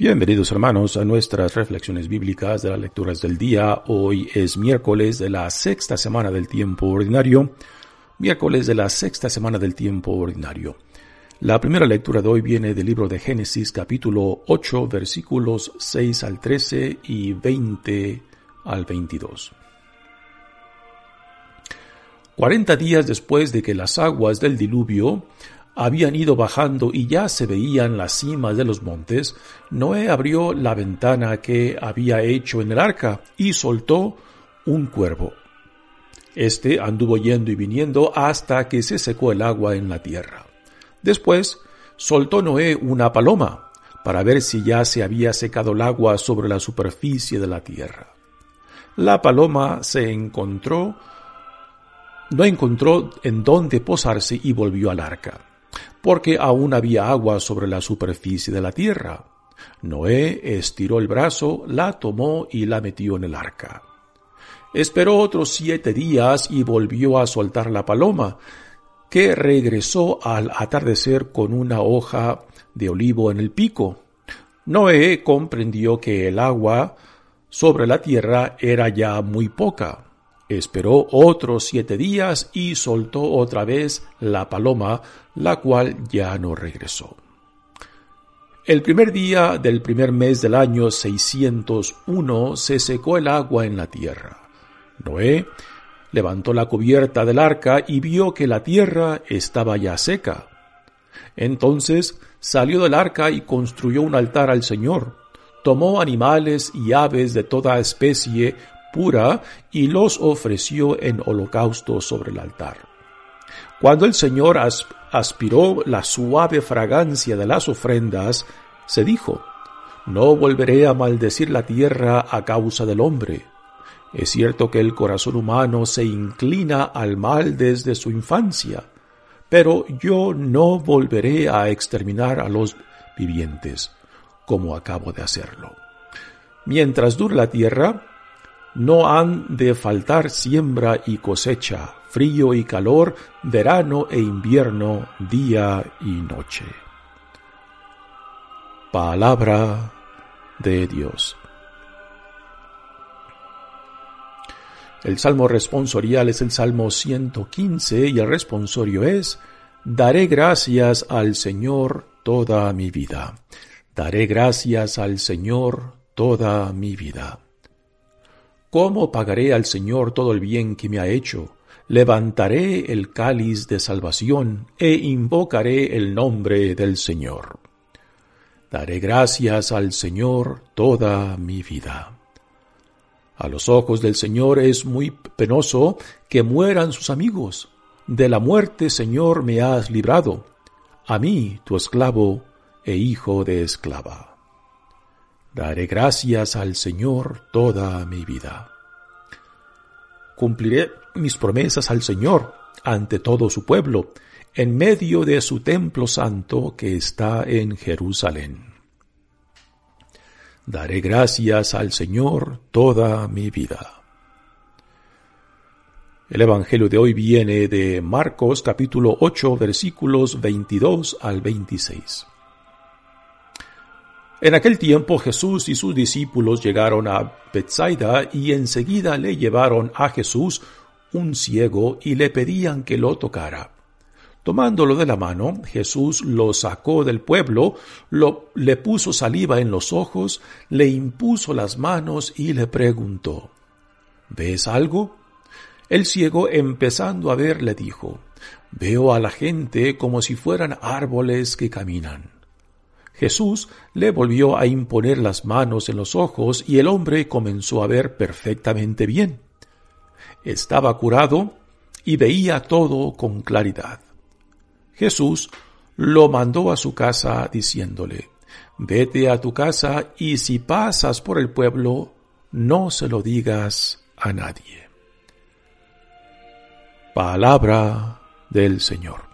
Bienvenidos hermanos a nuestras reflexiones bíblicas de las lecturas del día. Hoy es miércoles de la sexta semana del tiempo ordinario. Miércoles de la sexta semana del tiempo ordinario. La primera lectura de hoy viene del libro de Génesis capítulo 8 versículos 6 al 13 y 20 al 22. Cuarenta días después de que las aguas del diluvio habían ido bajando y ya se veían las cimas de los montes, Noé abrió la ventana que había hecho en el arca y soltó un cuervo. Este anduvo yendo y viniendo hasta que se secó el agua en la tierra. Después soltó Noé una paloma para ver si ya se había secado el agua sobre la superficie de la tierra. La paloma se encontró, no encontró en dónde posarse y volvió al arca porque aún había agua sobre la superficie de la tierra. Noé estiró el brazo, la tomó y la metió en el arca. Esperó otros siete días y volvió a soltar la paloma, que regresó al atardecer con una hoja de olivo en el pico. Noé comprendió que el agua sobre la tierra era ya muy poca. Esperó otros siete días y soltó otra vez la paloma, la cual ya no regresó. El primer día del primer mes del año 601 se secó el agua en la tierra. Noé levantó la cubierta del arca y vio que la tierra estaba ya seca. Entonces salió del arca y construyó un altar al Señor. Tomó animales y aves de toda especie pura y los ofreció en holocausto sobre el altar. Cuando el Señor aspiró la suave fragancia de las ofrendas, se dijo, No volveré a maldecir la tierra a causa del hombre. Es cierto que el corazón humano se inclina al mal desde su infancia, pero yo no volveré a exterminar a los vivientes, como acabo de hacerlo. Mientras dure la tierra, no han de faltar siembra y cosecha, frío y calor, verano e invierno, día y noche. Palabra de Dios. El salmo responsorial es el salmo 115 y el responsorio es, Daré gracias al Señor toda mi vida. Daré gracias al Señor toda mi vida. ¿Cómo pagaré al Señor todo el bien que me ha hecho? Levantaré el cáliz de salvación e invocaré el nombre del Señor. Daré gracias al Señor toda mi vida. A los ojos del Señor es muy penoso que mueran sus amigos. De la muerte, Señor, me has librado. A mí, tu esclavo e hijo de esclava. Daré gracias al Señor toda mi vida. Cumpliré mis promesas al Señor ante todo su pueblo, en medio de su templo santo que está en Jerusalén. Daré gracias al Señor toda mi vida. El Evangelio de hoy viene de Marcos capítulo 8 versículos 22 al 26. En aquel tiempo Jesús y sus discípulos llegaron a Bethsaida y enseguida le llevaron a Jesús un ciego y le pedían que lo tocara. Tomándolo de la mano, Jesús lo sacó del pueblo, lo, le puso saliva en los ojos, le impuso las manos y le preguntó, ¿Ves algo? El ciego, empezando a ver, le dijo, Veo a la gente como si fueran árboles que caminan. Jesús le volvió a imponer las manos en los ojos y el hombre comenzó a ver perfectamente bien. Estaba curado y veía todo con claridad. Jesús lo mandó a su casa diciéndole, Vete a tu casa y si pasas por el pueblo, no se lo digas a nadie. Palabra del Señor.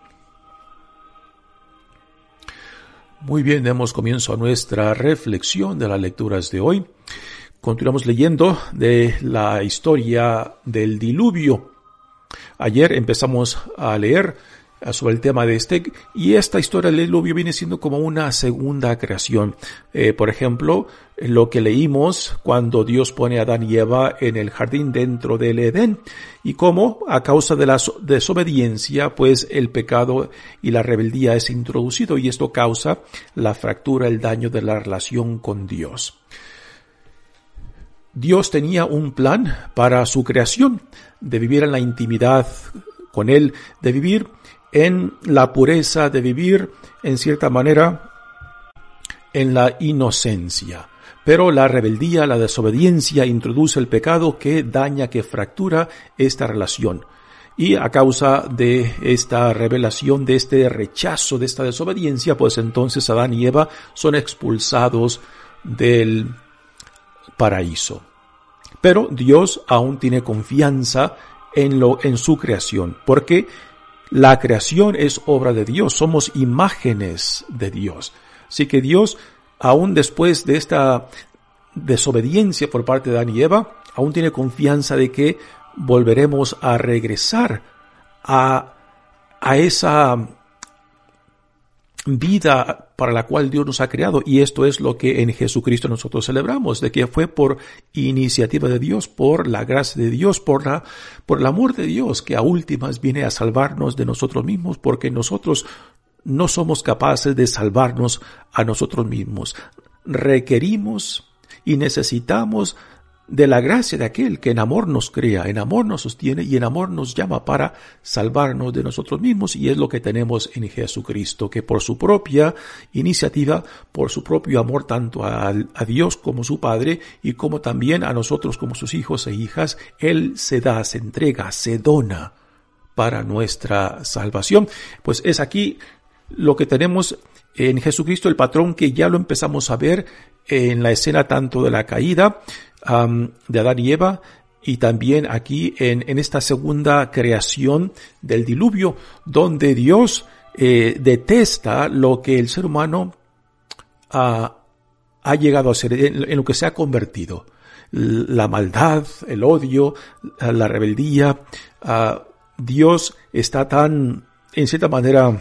Muy bien, demos comienzo a nuestra reflexión de las lecturas de hoy. Continuamos leyendo de la historia del diluvio. Ayer empezamos a leer sobre el tema de este y esta historia del diluvio viene siendo como una segunda creación. Eh, por ejemplo, lo que leímos cuando Dios pone a Adán y Eva en el jardín dentro del Edén y cómo a causa de la desobediencia pues el pecado y la rebeldía es introducido y esto causa la fractura, el daño de la relación con Dios. Dios tenía un plan para su creación, de vivir en la intimidad con Él, de vivir en la pureza, de vivir en cierta manera en la inocencia. Pero la rebeldía, la desobediencia introduce el pecado que daña, que fractura esta relación. Y a causa de esta revelación, de este rechazo, de esta desobediencia, pues entonces Adán y Eva son expulsados del paraíso. Pero Dios aún tiene confianza en lo, en su creación, porque la creación es obra de Dios, somos imágenes de Dios. Así que Dios, aún después de esta desobediencia por parte de Adán y Eva, aún tiene confianza de que volveremos a regresar a, a esa vida para la cual Dios nos ha creado y esto es lo que en Jesucristo nosotros celebramos, de que fue por iniciativa de Dios, por la gracia de Dios, por la por el amor de Dios que a últimas viene a salvarnos de nosotros mismos porque nosotros no somos capaces de salvarnos a nosotros mismos. Requerimos y necesitamos de la gracia de aquel que en amor nos crea, en amor nos sostiene y en amor nos llama para salvarnos de nosotros mismos y es lo que tenemos en Jesucristo, que por su propia iniciativa, por su propio amor tanto a, a Dios como su Padre y como también a nosotros como sus hijos e hijas, Él se da, se entrega, se dona para nuestra salvación. Pues es aquí lo que tenemos en Jesucristo, el patrón que ya lo empezamos a ver en la escena tanto de la caída de Adán y Eva y también aquí en, en, esta segunda creación del diluvio, donde Dios eh, detesta lo que el ser humano ha llegado a ser, en, lo que se ha convertido. La maldad, el odio, la rebeldía. Dios está tan, en cierta manera,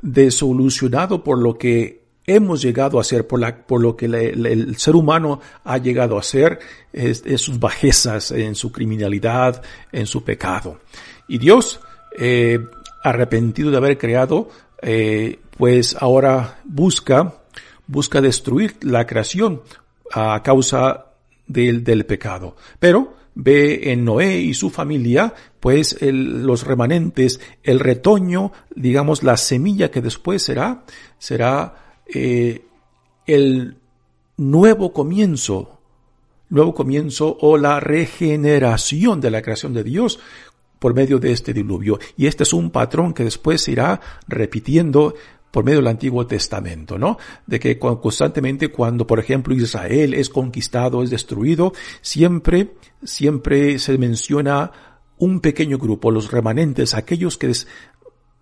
desolucionado por lo que hemos llegado a ser, por, la, por lo que el ser humano ha llegado a ser, es, sus bajezas, en su criminalidad, en su pecado. Y Dios, eh, arrepentido de haber creado, eh, pues ahora busca, busca destruir la creación a causa del, del pecado. Pero ve en Noé y su familia, pues los remanentes, el retoño, digamos la semilla que después será, será eh, el nuevo comienzo, nuevo comienzo o la regeneración de la creación de Dios por medio de este diluvio. Y este es un patrón que después se irá repitiendo por medio del Antiguo Testamento, ¿no? De que constantemente cuando, por ejemplo, Israel es conquistado, es destruido, siempre, siempre se menciona un pequeño grupo, los remanentes, aquellos que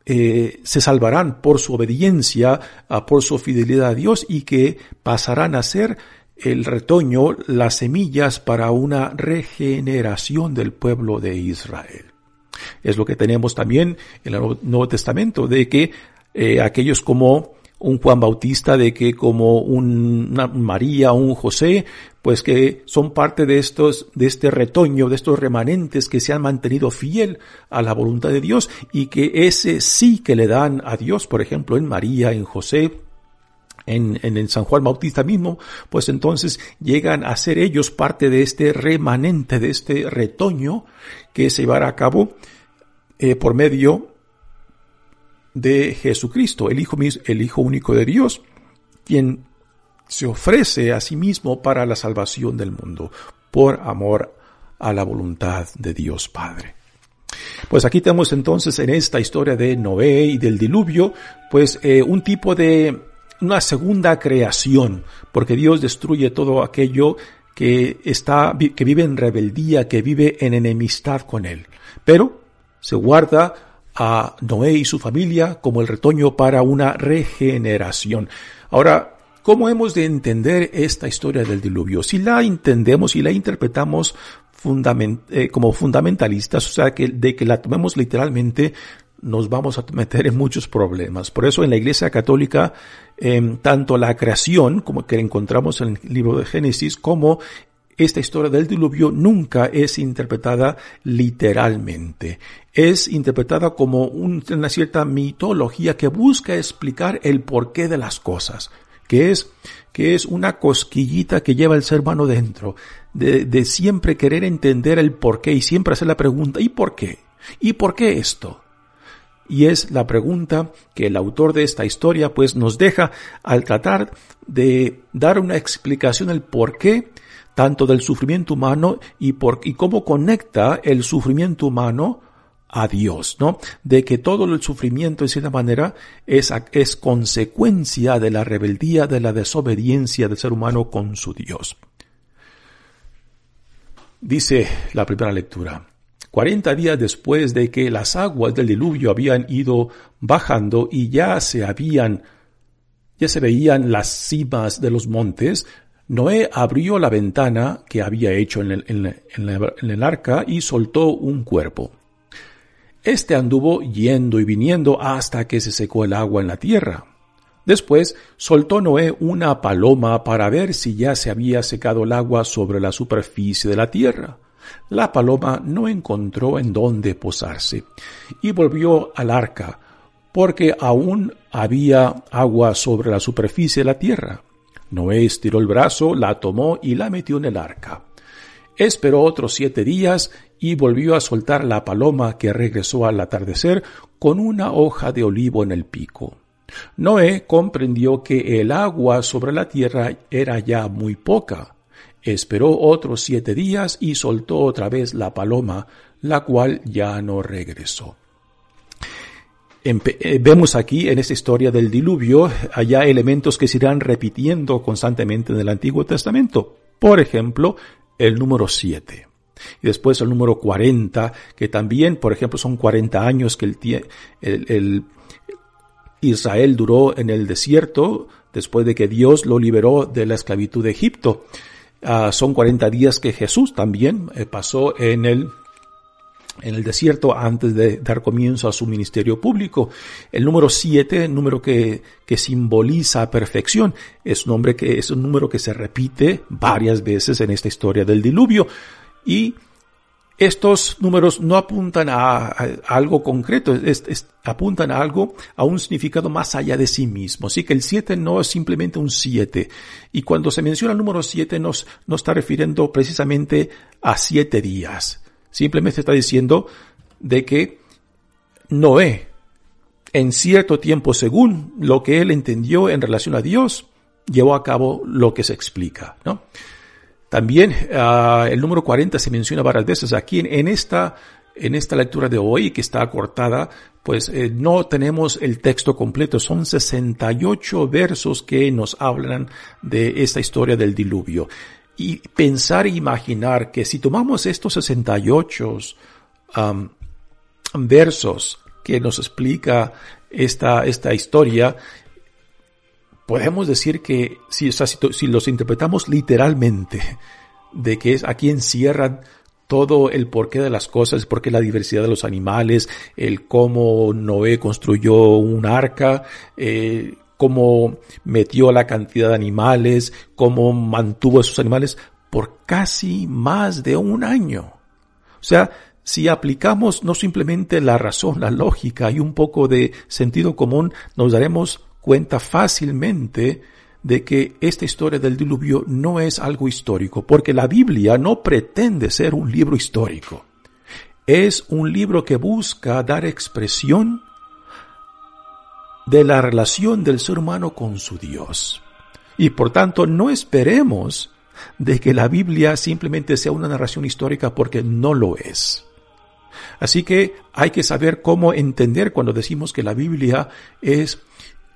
eh, se salvarán por su obediencia, por su fidelidad a Dios y que pasarán a ser el retoño, las semillas para una regeneración del pueblo de Israel. Es lo que tenemos también en el Nuevo Testamento, de que eh, aquellos como un Juan Bautista, de que como una María, un José, pues que son parte de estos, de este retoño, de estos remanentes que se han mantenido fiel a la voluntad de Dios y que ese sí que le dan a Dios, por ejemplo, en María, en José, en, en, San Juan Bautista mismo, pues entonces llegan a ser ellos parte de este remanente, de este retoño que se llevará a cabo eh, por medio de Jesucristo, el Hijo, el Hijo único de Dios, quien se ofrece a sí mismo para la salvación del mundo, por amor a la voluntad de Dios Padre. Pues aquí tenemos entonces en esta historia de Noé y del diluvio, pues eh, un tipo de una segunda creación, porque Dios destruye todo aquello que está, que vive en rebeldía, que vive en enemistad con Él. Pero se guarda a Noé y su familia como el retoño para una regeneración. Ahora, ¿cómo hemos de entender esta historia del diluvio? Si la entendemos y la interpretamos eh, como fundamentalistas, o sea, que de que la tomemos literalmente, nos vamos a meter en muchos problemas. Por eso en la Iglesia Católica, em, tanto la creación, como que encontramos en el libro de Génesis, como esta historia del diluvio nunca es interpretada literalmente. Es interpretada como una cierta mitología que busca explicar el porqué de las cosas, que es, que es una cosquillita que lleva el ser humano dentro, de, de siempre querer entender el porqué y siempre hacer la pregunta, ¿y por qué? ¿Y por qué esto? Y es la pregunta que el autor de esta historia pues nos deja al tratar de dar una explicación del por qué tanto del sufrimiento humano y, por, y cómo conecta el sufrimiento humano a Dios, ¿no? De que todo el sufrimiento, de cierta manera, es, es consecuencia de la rebeldía, de la desobediencia del ser humano con su Dios. Dice la primera lectura. Cuarenta días después de que las aguas del diluvio habían ido bajando y ya se habían, ya se veían las cimas de los montes, Noé abrió la ventana que había hecho en el, en el arca y soltó un cuerpo. Este anduvo yendo y viniendo hasta que se secó el agua en la tierra. Después soltó Noé una paloma para ver si ya se había secado el agua sobre la superficie de la tierra. La paloma no encontró en dónde posarse y volvió al arca, porque aún había agua sobre la superficie de la tierra. Noé estiró el brazo, la tomó y la metió en el arca. Esperó otros siete días y volvió a soltar la paloma que regresó al atardecer con una hoja de olivo en el pico. Noé comprendió que el agua sobre la tierra era ya muy poca Esperó otros siete días y soltó otra vez la paloma, la cual ya no regresó. Eh, vemos aquí en esta historia del diluvio allá elementos que se irán repitiendo constantemente en el Antiguo Testamento. Por ejemplo, el número siete. Y después el número 40, que también, por ejemplo, son 40 años que el, el Israel duró en el desierto después de que Dios lo liberó de la esclavitud de Egipto. Ah, son 40 días que Jesús también eh, pasó en el en el desierto antes de dar comienzo a su ministerio público. El número 7, número que, que simboliza perfección, es nombre que, es un número que se repite varias veces en esta historia del diluvio. Y estos números no apuntan a, algo concreto, apuntan a algo, a un significado más allá de sí mismo. Así que el 7 no es simplemente un 7. Y cuando se menciona el número 7 no está refiriendo precisamente a siete días. Simplemente está diciendo de que Noé, en cierto tiempo, según lo que él entendió en relación a Dios, llevó a cabo lo que se explica, ¿no? También ah, el número 40 se menciona varias veces aquí en, esta en esta lectura de hoy que está cortada, pues eh, no tenemos el texto completo, son 68 versos que nos hablan de esta historia del diluvio. Y pensar e imaginar que si tomamos estos 68 versos que nos explica esta, esta historia, podemos decir que si, los interpretamos literalmente, de que es aquí encierran todo el porqué de las cosas, el porqué la diversidad de los animales, el cómo Noé construyó un arca, eh, cómo metió la cantidad de animales, cómo mantuvo a esos animales por casi más de un año. O sea, si aplicamos no simplemente la razón, la lógica y un poco de sentido común, nos daremos cuenta fácilmente de que esta historia del diluvio no es algo histórico, porque la Biblia no pretende ser un libro histórico. Es un libro que busca dar expresión de la relación del ser humano con su Dios. Y por tanto no esperemos de que la Biblia simplemente sea una narración histórica porque no lo es. Así que hay que saber cómo entender cuando decimos que la Biblia es,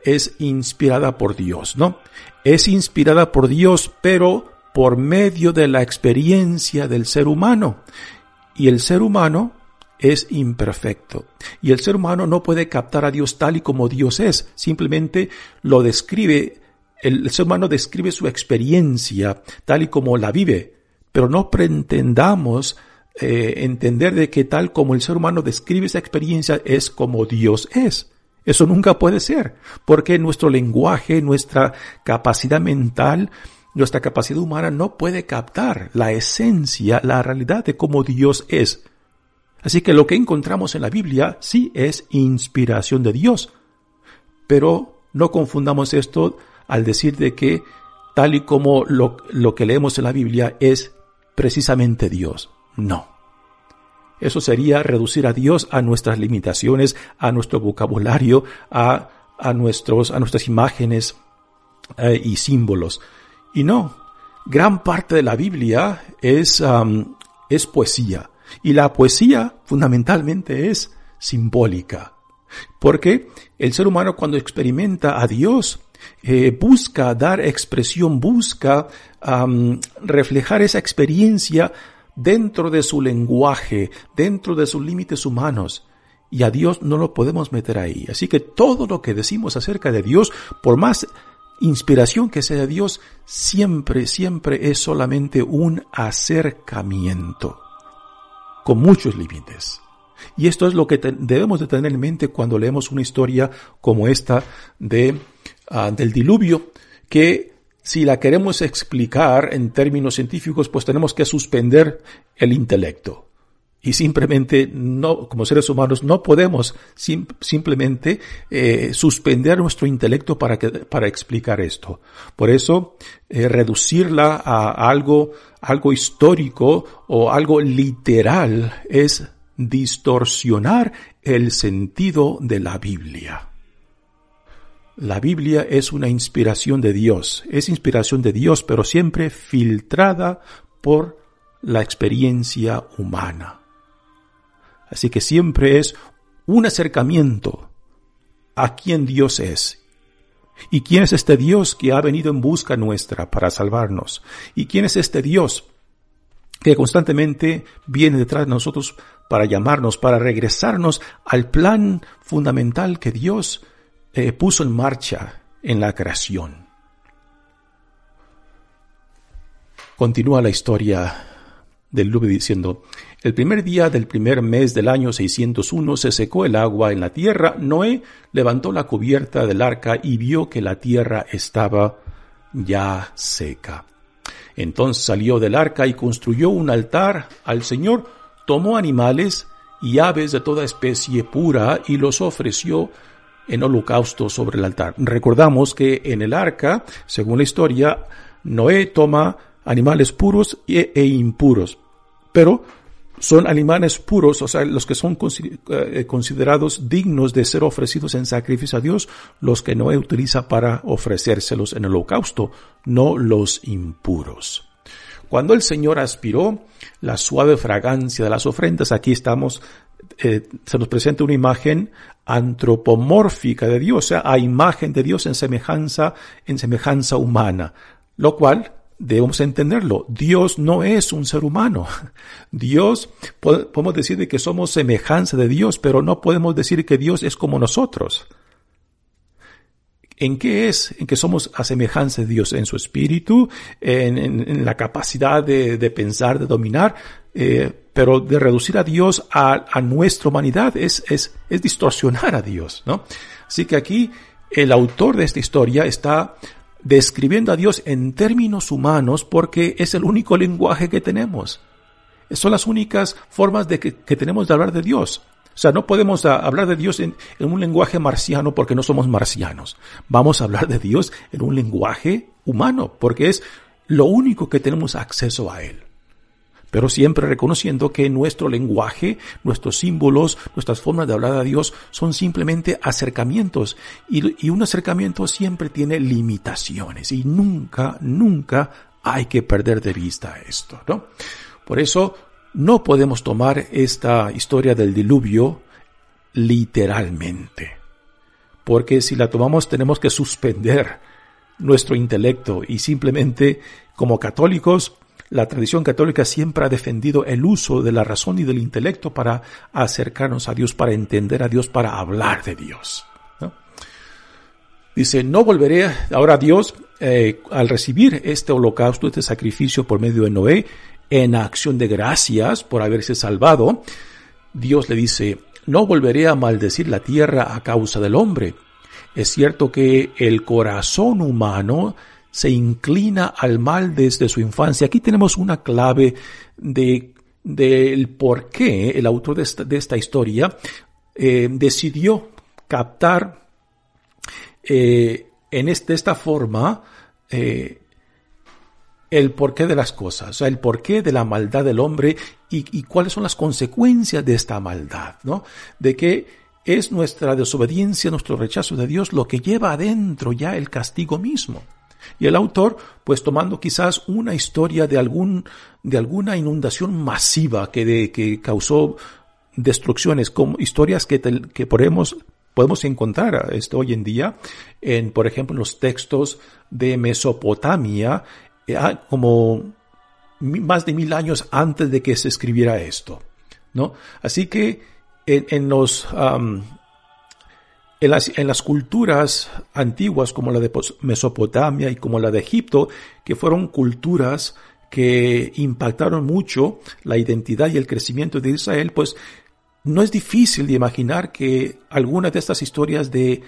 es inspirada por Dios, ¿no? Es inspirada por Dios, pero por medio de la experiencia del ser humano. Y el ser humano es imperfecto. Y el ser humano no puede captar a Dios tal y como Dios es. Simplemente lo describe, el ser humano describe su experiencia tal y como la vive. Pero no pretendamos eh, entender de que tal como el ser humano describe esa experiencia es como Dios es. Eso nunca puede ser, porque nuestro lenguaje, nuestra capacidad mental, nuestra capacidad humana no puede captar la esencia, la realidad de cómo Dios es. Así que lo que encontramos en la Biblia sí es inspiración de Dios. Pero no confundamos esto al decir de que tal y como lo, lo que leemos en la Biblia es precisamente Dios. No. Eso sería reducir a Dios a nuestras limitaciones, a nuestro vocabulario, a, a, nuestros, a nuestras imágenes eh, y símbolos. Y no, gran parte de la Biblia es, es poesía. Y la poesía fundamentalmente es simbólica. Porque el ser humano cuando experimenta a Dios, eh, busca dar expresión, busca reflejar esa experiencia dentro de su lenguaje, dentro de sus límites humanos. Y a Dios no lo podemos meter ahí. Así que todo lo que decimos acerca de Dios, por más inspiración que sea de Dios, siempre, siempre es solamente un acercamiento con muchos límites. Y esto es lo que debemos de tener en mente cuando leemos una historia como esta de, ah, del diluvio, que si la queremos explicar en términos científicos, pues tenemos que suspender el intelecto. Y simplemente no, como seres humanos, no podemos simplemente eh, suspender nuestro intelecto para, que, para explicar esto. Por eso, eh, reducirla a algo, algo histórico o algo literal es distorsionar el sentido de la Biblia. La Biblia es una inspiración de Dios, es inspiración de Dios, pero siempre filtrada por la experiencia humana. Así que siempre es un acercamiento a quien Dios es. ¿Y quién es este Dios que ha venido en busca nuestra para salvarnos? ¿Y quién es este Dios que constantemente viene detrás de nosotros para llamarnos, para regresarnos al plan fundamental que Dios eh, puso en marcha en la creación? Continúa la historia del Lube diciendo, el primer día del primer mes del año 601 se secó el agua en la tierra. Noé levantó la cubierta del arca y vio que la tierra estaba ya seca. Entonces salió del arca y construyó un altar al Señor, tomó animales y aves de toda especie pura y los ofreció en holocausto sobre el altar. Recordamos que en el arca, según la historia, Noé toma animales puros e, impuros, pero son animales puros, o sea, los que son eh, considerados dignos de ser ofrecidos en sacrificio a Dios, los que Noé utiliza para ofrecérselos en holocausto, no los impuros. Cuando el Señor aspiró la suave fragancia de las ofrendas, aquí estamos, eh, se nos presenta una imagen antropomórfica de Dios, o sea, a imagen de Dios en semejanza, en semejanza humana, lo cual debemos entenderlo. Dios no es un ser humano. Dios, podemos decir que somos semejanza de Dios, pero no podemos decir que Dios es como nosotros. ¿En qué es? En que somos a semejanza de Dios, en su espíritu, en, la capacidad de, pensar, de dominar, eh, pero de reducir a Dios a, nuestra humanidad es, es, es distorsionar a Dios, ¿no? Así que aquí el autor de esta historia está describiendo a Dios en términos humanos porque es el único lenguaje que tenemos. Son las únicas formas de que, tenemos de hablar de Dios. O sea, no podemos hablar de Dios en, un lenguaje marciano porque no somos marcianos. Vamos a hablar de Dios en un lenguaje humano porque es lo único que tenemos acceso a Él pero siempre reconociendo que nuestro lenguaje, nuestros símbolos, nuestras formas de hablar a Dios son simplemente acercamientos y, un acercamiento siempre tiene limitaciones y nunca, nunca hay que perder de vista esto, ¿no? Por eso no podemos tomar esta historia del diluvio literalmente. Porque si la tomamos tenemos que suspender nuestro intelecto y simplemente como católicos la tradición católica siempre ha defendido el uso de la razón y del intelecto para acercarnos a Dios, para entender a Dios, para hablar de Dios. Dice, no volveré ahora a Dios eh, al recibir este holocausto, este sacrificio por medio de Noé, en acción de gracias por haberse salvado. Dios le dice, no volveré a maldecir la tierra a causa del hombre. Es cierto que el corazón humano se inclina al mal desde su infancia. Aquí tenemos una clave de del por qué el autor de esta, historia eh, decidió captar eh, en esta forma eh, el porqué de las cosas, o sea, el porqué de la maldad del hombre y, cuáles son las consecuencias de esta maldad, ¿no? De que es nuestra desobediencia, nuestro rechazo de Dios lo que lleva adentro ya el castigo mismo. Y el autor, pues tomando quizás una historia de algún, de alguna inundación masiva que, de, que causó destrucciones, como historias que, que podemos, podemos encontrar esto hoy en día en, por ejemplo, en los textos de Mesopotamia, como más de mil años antes de que se escribiera esto, ¿no? Así que en, en los, en las, culturas antiguas como la de Mesopotamia y como la de Egipto, que fueron culturas que impactaron mucho la identidad y el crecimiento de Israel, pues no es difícil de imaginar que alguna de estas historias de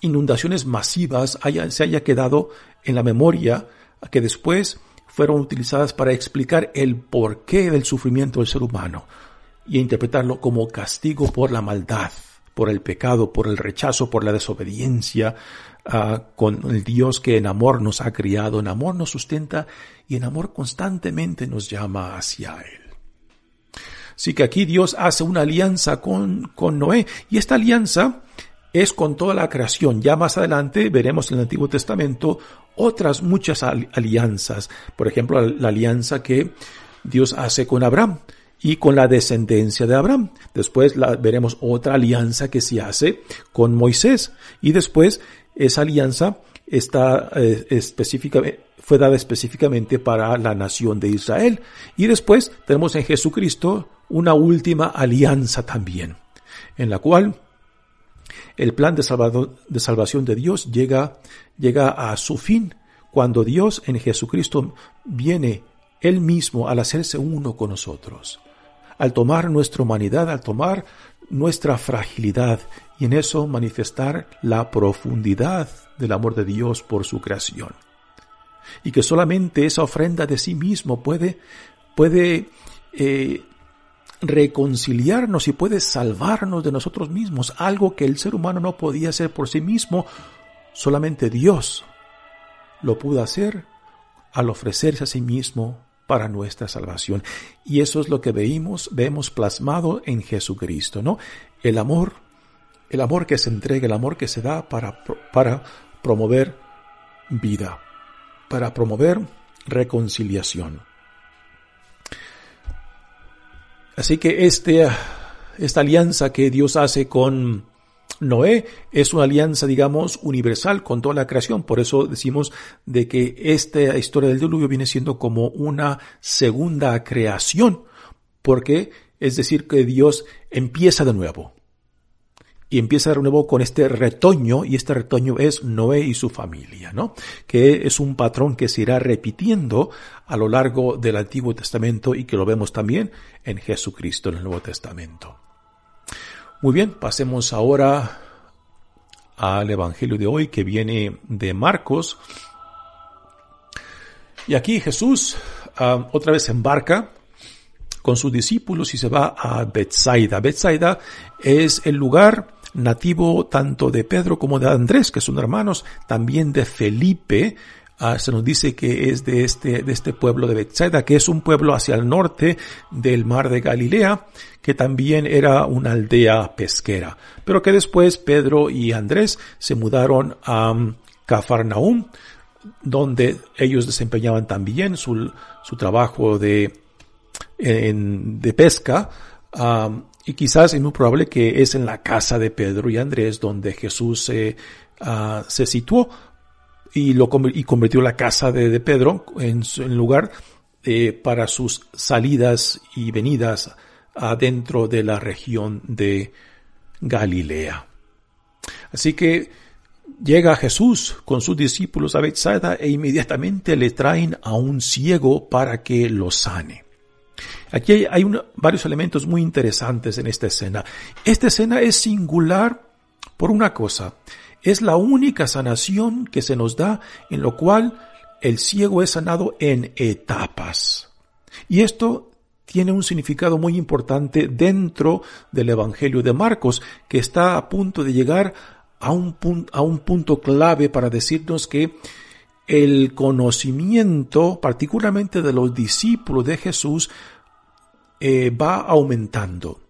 inundaciones masivas se haya quedado en la memoria, que después fueron utilizadas para explicar el porqué del sufrimiento del ser humano y interpretarlo como castigo por la maldad por el pecado, por el rechazo, por la desobediencia, uh, con el Dios que en amor nos ha criado, en amor nos sustenta y en amor constantemente nos llama hacia Él. Así que aquí Dios hace una alianza con, con Noé y esta alianza es con toda la creación. Ya más adelante veremos en el Antiguo Testamento otras muchas alianzas. Por ejemplo, la alianza que Dios hace con Abraham y con la descendencia de Abraham. Después la, veremos otra alianza que se hace con Moisés y después esa alianza está eh, fue dada específicamente para la nación de Israel. Y después tenemos en Jesucristo una última alianza también, en la cual el plan de, salvación de Dios llega, llega a su fin cuando Dios en Jesucristo viene él mismo al hacerse uno con nosotros al tomar nuestra humanidad, al tomar nuestra fragilidad y en eso manifestar la profundidad del amor de Dios por su creación. Y que solamente esa ofrenda de sí mismo puede, puede eh, reconciliarnos y puede salvarnos de nosotros mismos, algo que el ser humano no podía hacer por sí mismo, solamente Dios lo pudo hacer al ofrecerse a sí mismo para nuestra salvación. Y eso es lo que veimos, vemos plasmado en Jesucristo, ¿no? El amor, el amor que se entrega, el amor que se da para, para promover vida, para promover reconciliación. Así que este, esta alianza que Dios hace con Noé es una alianza, digamos, universal con toda la creación. Por eso decimos de que esta historia del diluvio viene siendo como una segunda creación, porque es decir que Dios empieza de nuevo. Y empieza de nuevo con este retoño, y este retoño es Noé y su familia, ¿no? Que es un patrón que se irá repitiendo a lo largo del Antiguo Testamento y que lo vemos también en Jesucristo en el Nuevo Testamento. Muy bien, pasemos ahora al Evangelio de hoy que viene de Marcos. Y aquí Jesús ah, otra vez embarca con sus discípulos y se va a Bethsaida. Bethsaida es el lugar nativo tanto de Pedro como de Andrés, que son hermanos, también de Felipe, Ah, se nos dice que es de este, de este pueblo de Bethsaida, que es un pueblo hacia el norte del mar de Galilea, que también era una aldea pesquera, pero que después Pedro y Andrés se mudaron a um, Cafarnaum, donde ellos desempeñaban también su, su trabajo de, de pesca, y quizás es muy probable que es en la casa de Pedro y Andrés donde Jesús se, ah, se situó y, lo, y convirtió la casa de, Pedro en, en lugar eh, para sus salidas y venidas adentro de la región de Galilea. Así que llega Jesús con sus discípulos a Bethsaida e inmediatamente le traen a un ciego para que lo sane. Aquí hay, varios elementos muy interesantes en esta escena. Esta escena es singular por una cosa. Es la única sanación que se nos da en lo cual el ciego es sanado en etapas. Y esto tiene un significado muy importante dentro del Evangelio de Marcos, que está a punto de llegar a un, punto clave para decirnos que el conocimiento, particularmente de los discípulos de Jesús, eh, va aumentando.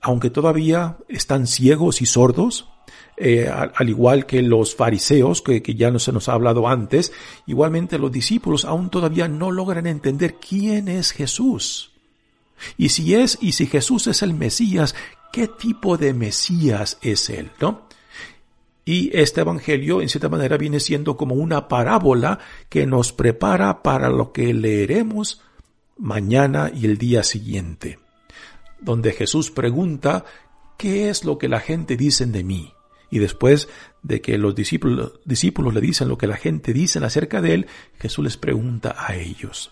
Aunque todavía están ciegos y sordos, eh, al, igual que los fariseos, que, ya no se nos ha hablado antes, igualmente los discípulos aún todavía no logran entender quién es Jesús. Y si es, y si Jesús es el Mesías, ¿qué tipo de Mesías es él? ¿No? Y este Evangelio, en cierta manera, viene siendo como una parábola que nos prepara para lo que leeremos mañana y el día siguiente, donde Jesús pregunta, ¿qué es lo que la gente dice de mí? Y después de que los discípulos, discípulos le dicen lo que la gente dice acerca de él, Jesús les pregunta a ellos,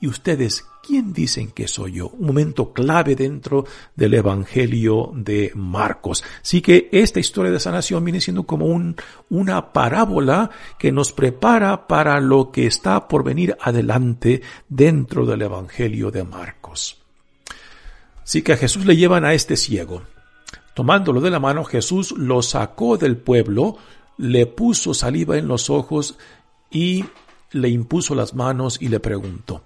¿Y ustedes quién dicen que soy yo? Un momento clave dentro del Evangelio de Marcos. Así que esta historia de sanación viene siendo como un, una parábola que nos prepara para lo que está por venir adelante dentro del Evangelio de Marcos. Así que a Jesús le llevan a este ciego. Tomándolo de la mano, Jesús lo sacó del pueblo, le puso saliva en los ojos y le impuso las manos y le preguntó.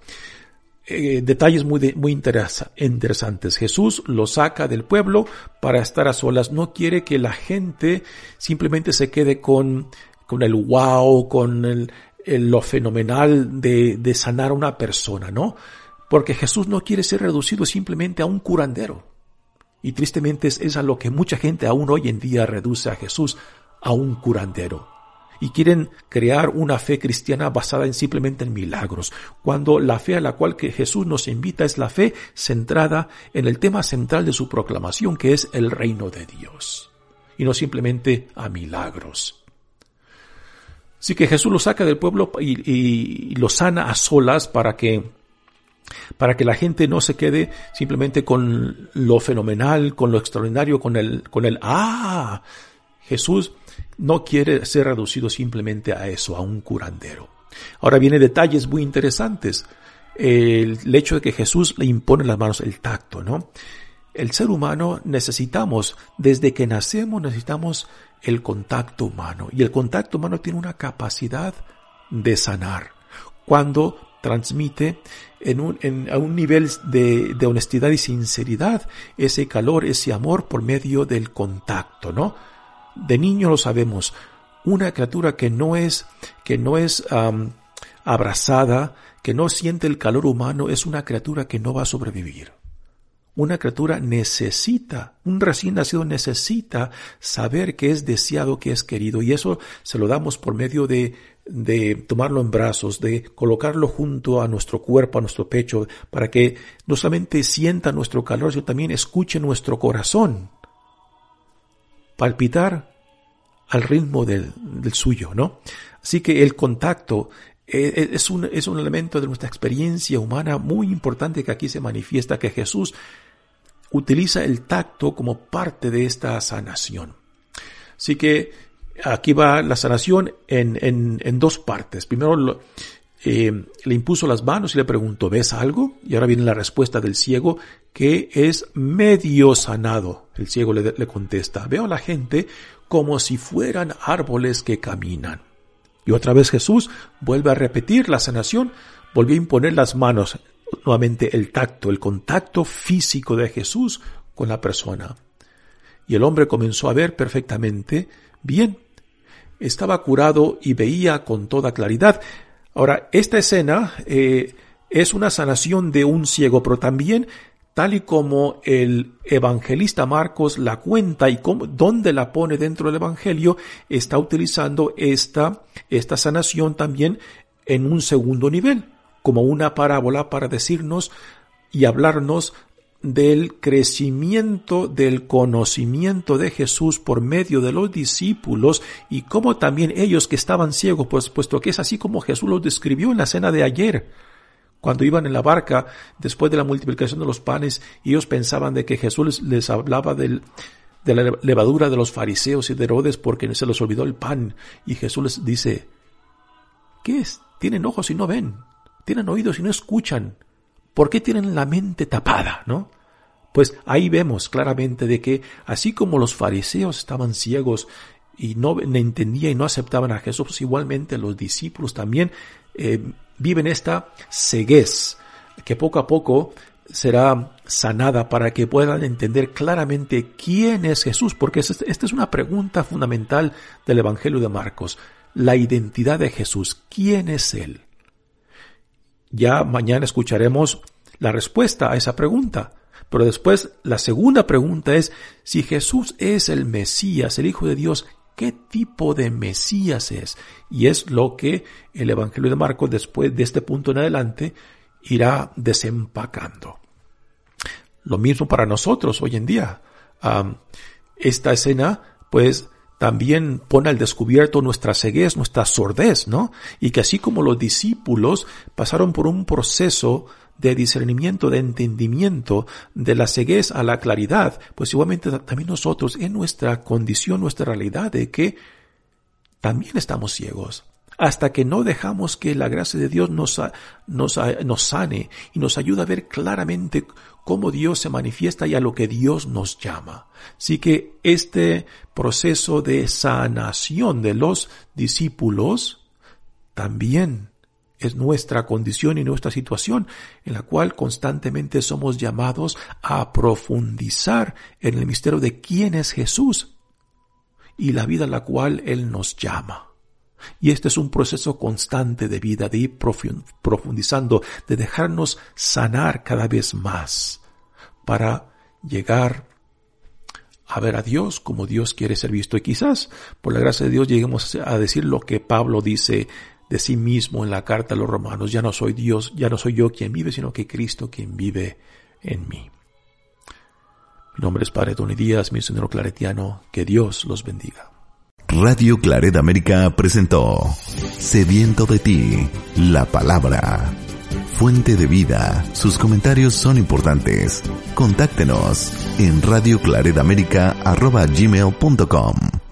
Eh, detalles muy, muy interesantes. Jesús lo saca del pueblo para estar a solas. No quiere que la gente simplemente se quede con, con el wow, con el, lo fenomenal de, de sanar a una persona, ¿no? Porque Jesús no quiere ser reducido simplemente a un curandero. Y tristemente es a lo que mucha gente aún hoy en día reduce a Jesús, a un curandero y quieren crear una fe cristiana basada en simplemente en milagros, cuando la fe a la cual que Jesús nos invita es la fe centrada en el tema central de su proclamación, que es el reino de Dios, y no simplemente a milagros. Así que Jesús lo saca del pueblo y, lo sana a solas para que para que la gente no se quede simplemente con lo fenomenal, con lo extraordinario, con el, con el, ah, Jesús no quiere ser reducido simplemente a eso, a un curandero. Ahora viene detalles muy interesantes. El, hecho de que Jesús le impone las manos, el tacto, ¿no? El ser humano necesitamos, desde que nacemos necesitamos el contacto humano. Y el contacto humano tiene una capacidad de sanar. Cuando transmite en un, en, a un nivel de, de honestidad y sinceridad ese calor, ese amor por medio del contacto, ¿no? De niño lo sabemos, una criatura que no es, que no es abrazada, que no siente el calor humano, es una criatura que no va a sobrevivir. Una criatura necesita, un recién nacido necesita saber que es deseado, que es querido, y eso se lo damos por medio de, de tomarlo en brazos, de colocarlo junto a nuestro cuerpo, a nuestro pecho, para que no solamente sienta nuestro calor, sino también escuche nuestro corazón palpitar al ritmo del, suyo, ¿no? Así que el contacto eh, eh, es un, es un elemento de nuestra experiencia humana muy importante que aquí se manifiesta que Jesús utiliza el tacto como parte de esta sanación. Así que aquí va la sanación en, en, en dos partes. Primero eh, le impuso las manos y le preguntó, ¿ves algo? Y ahora viene la respuesta del ciego, que es medio sanado. El ciego le, le contesta, veo a la gente como si fueran árboles que caminan. Y otra vez Jesús vuelve a repetir la sanación, volvió a imponer las manos, nuevamente el tacto, el contacto físico de Jesús con la persona. Y el hombre comenzó a ver perfectamente bien. estaba curado y veía con toda claridad. Ahora, esta escena eh, es una sanación de un ciego, pero también tal y como el evangelista Marcos la cuenta y cómo, dónde la pone dentro del evangelio, está utilizando esta, esta sanación también en un segundo nivel, como una parábola para decirnos y hablarnos del crecimiento del conocimiento de Jesús por medio de los discípulos y cómo también ellos que estaban ciegos, pues puesto que es así como Jesús los describió en la cena de ayer, cuando iban en la barca después de la multiplicación de los panes, ellos pensaban de que Jesús les, hablaba de la levadura de los fariseos y de Herodes porque se les olvidó el pan. Y Jesús les dice, ¿qué es? Tienen ojos y no ven, tienen oídos y no escuchan, ¿Por qué tienen la mente tapada, no? Pues ahí vemos claramente de que así como los fariseos estaban ciegos y no entendían y no aceptaban a Jesús, pues igualmente los discípulos también eh, viven esta ceguez que poco a poco será sanada para que puedan entender claramente quién es Jesús, porque esta es una pregunta fundamental del Evangelio de Marcos, la identidad de Jesús, ¿quién es Él? Ya mañana escucharemos la respuesta a esa pregunta. Pero después la segunda pregunta es, si Jesús es el Mesías, el Hijo de Dios, ¿qué tipo de Mesías es? Y es lo que el Evangelio de Marcos después de este punto en adelante irá desempacando. Lo mismo para nosotros hoy en día. esta escena, pues, también pone al descubierto nuestra ceguez, nuestra sordez, ¿no? Y que así como los discípulos pasaron por un proceso de discernimiento, de entendimiento, de la ceguez a la claridad, pues igualmente también nosotros en nuestra condición, nuestra realidad de que también estamos ciegos hasta que no dejamos que la gracia de Dios nos, nos, nos, sane y nos ayude a ver claramente cómo Dios se manifiesta y a lo que Dios nos llama. Así que este proceso de sanación de los discípulos también es nuestra condición y nuestra situación en la cual constantemente somos llamados a profundizar en el misterio de quién es Jesús y la vida a la cual Él nos llama. Y este es un proceso constante de vida, de ir profundizando, de dejarnos sanar cada vez más para llegar a ver a Dios como Dios quiere ser visto. Y quizás por la gracia de Dios lleguemos a decir lo que Pablo dice de sí mismo en la carta a los romanos. Ya no soy Dios, ya no soy yo quien vive, sino que Cristo quien vive en mí. Mi nombre es Padre Tony Díaz, misionero claretiano. Que Dios los bendiga. Radio Claret América presentó Sediento de ti, la palabra. Fuente de vida. Sus comentarios son importantes. Contáctenos en radioclaredamerica.gmail.com